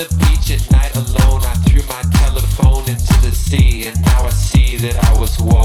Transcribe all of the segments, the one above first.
the beach at night alone, I threw my telephone into the sea, and now I see that I was wrong.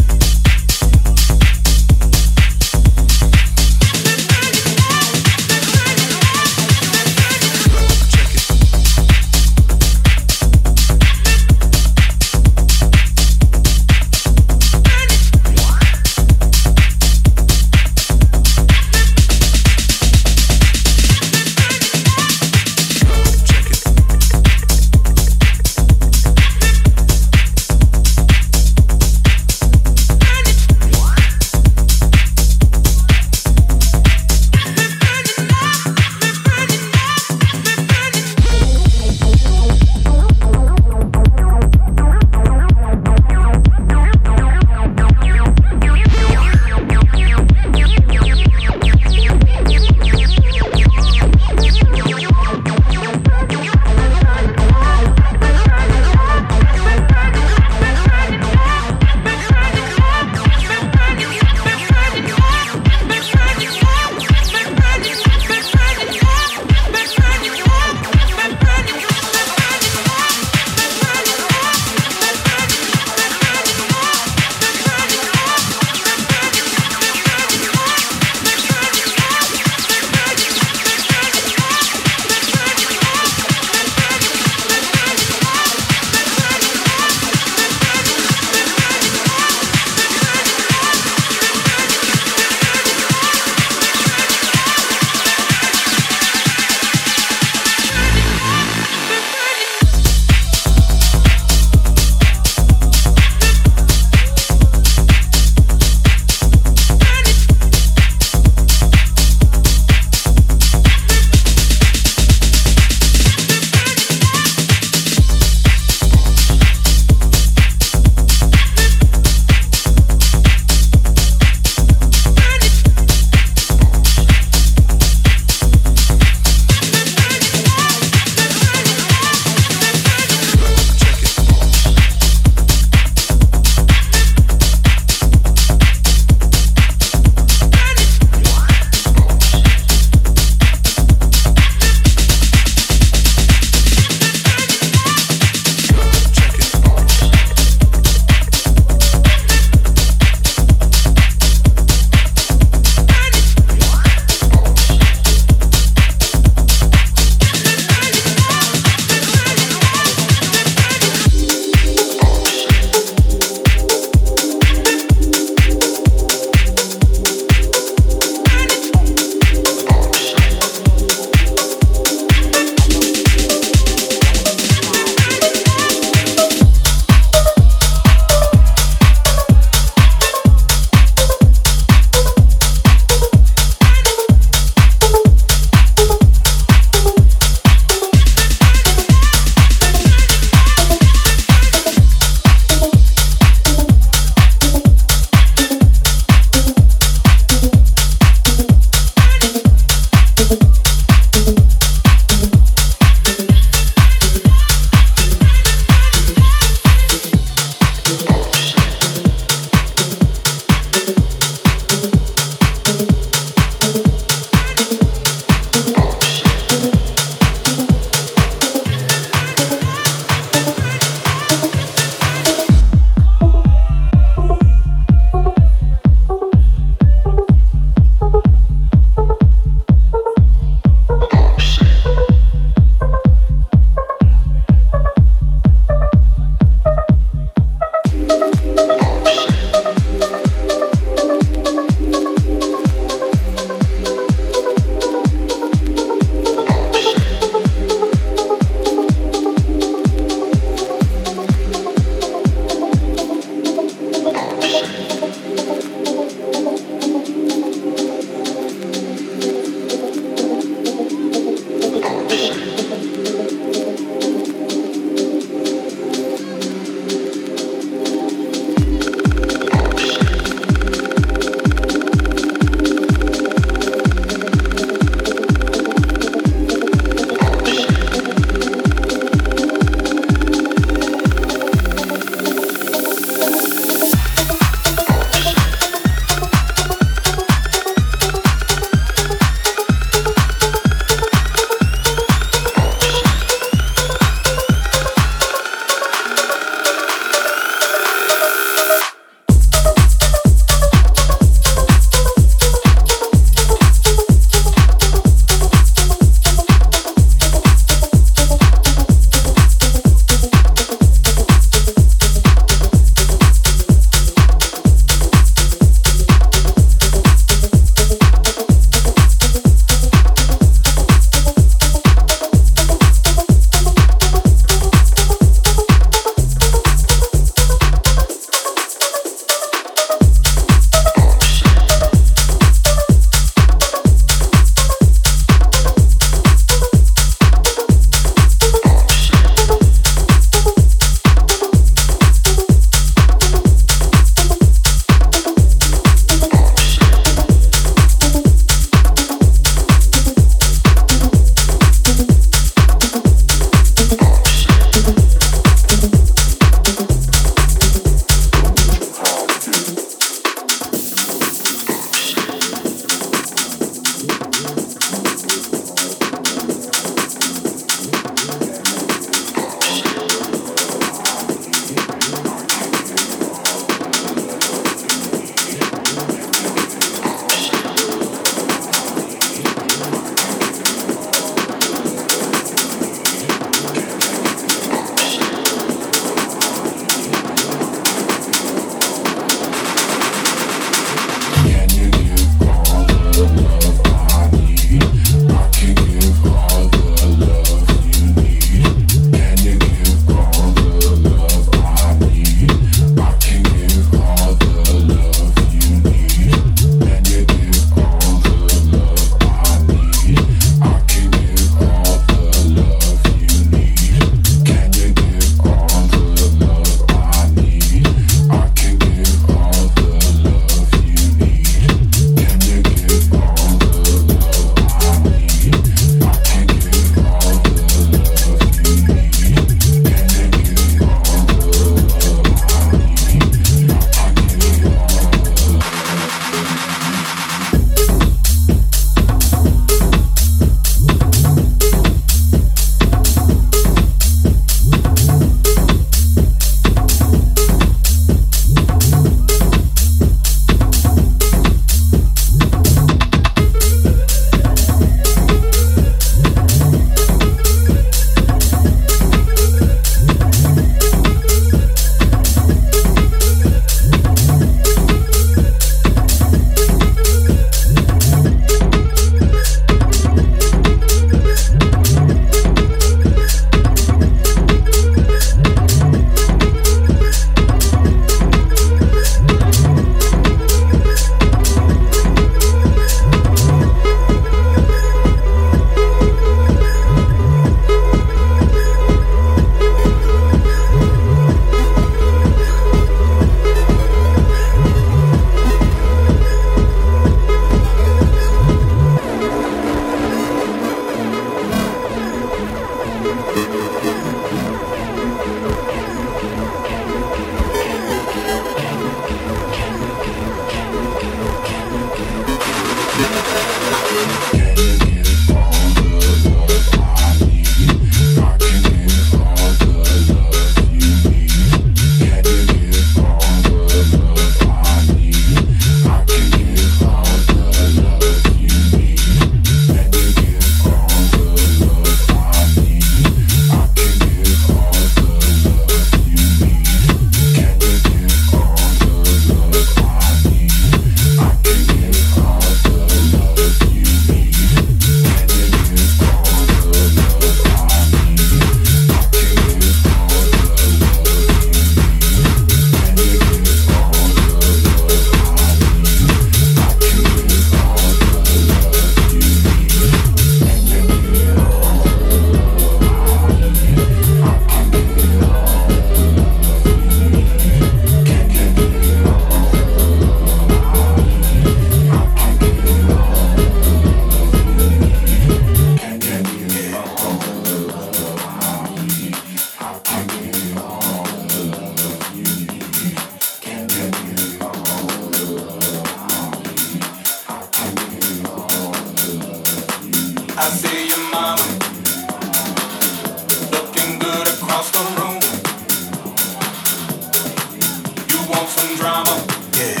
want some drama? Yeah.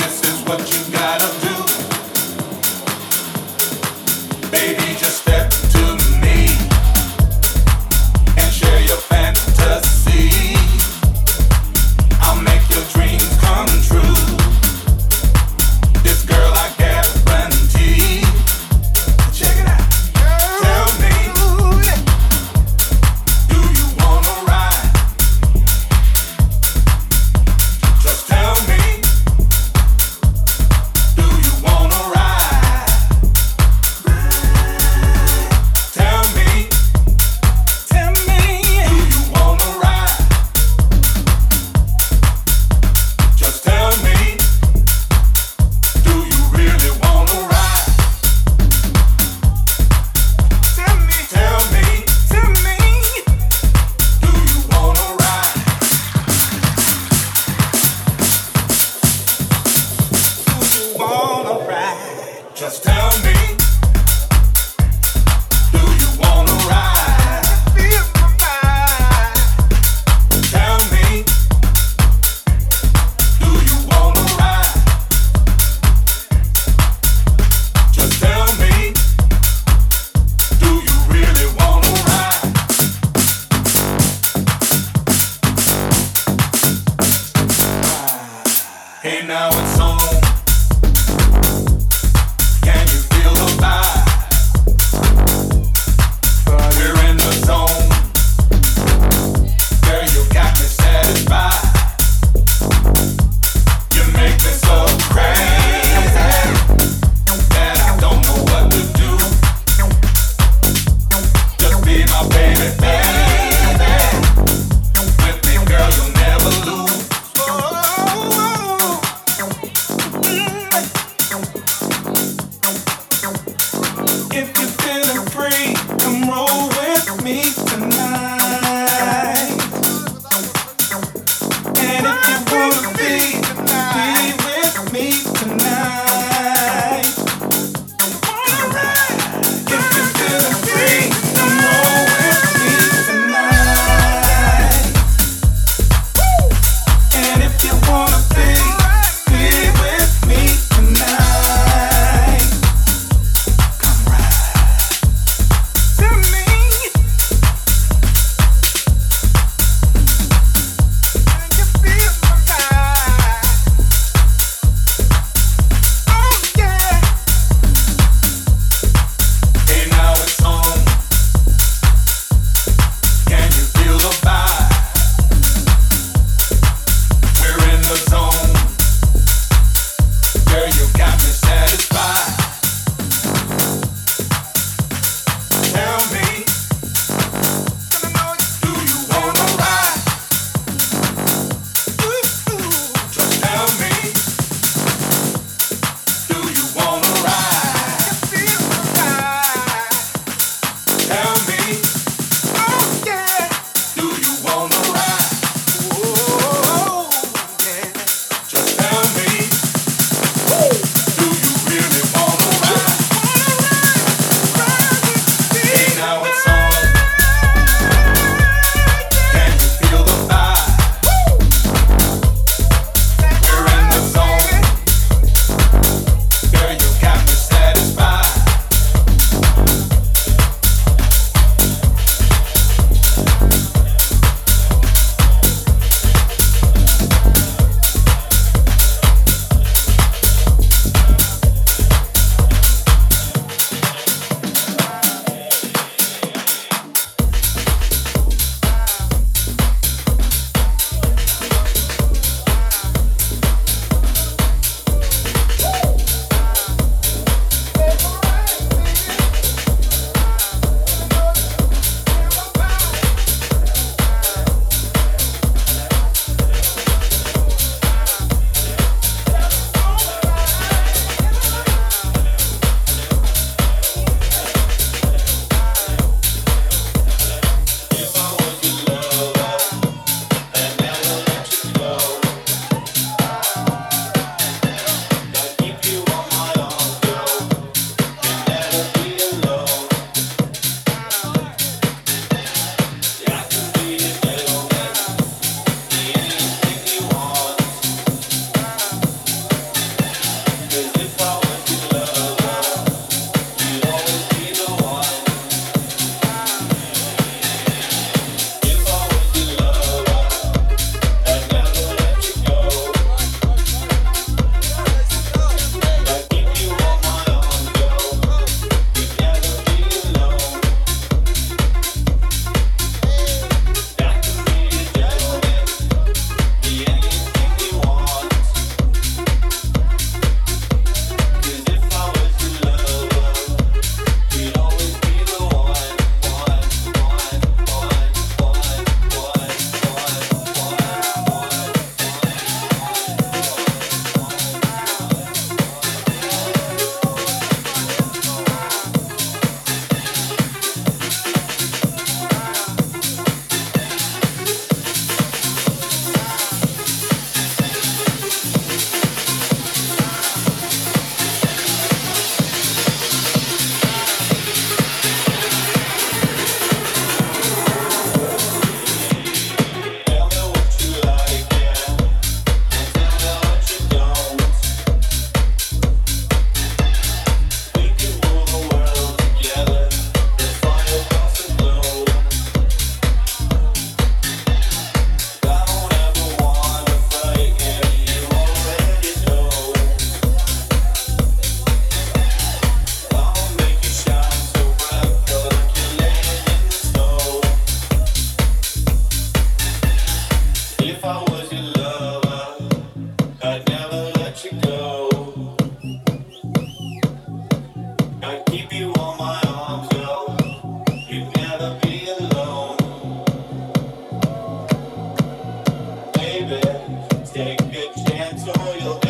This is what you gotta That's all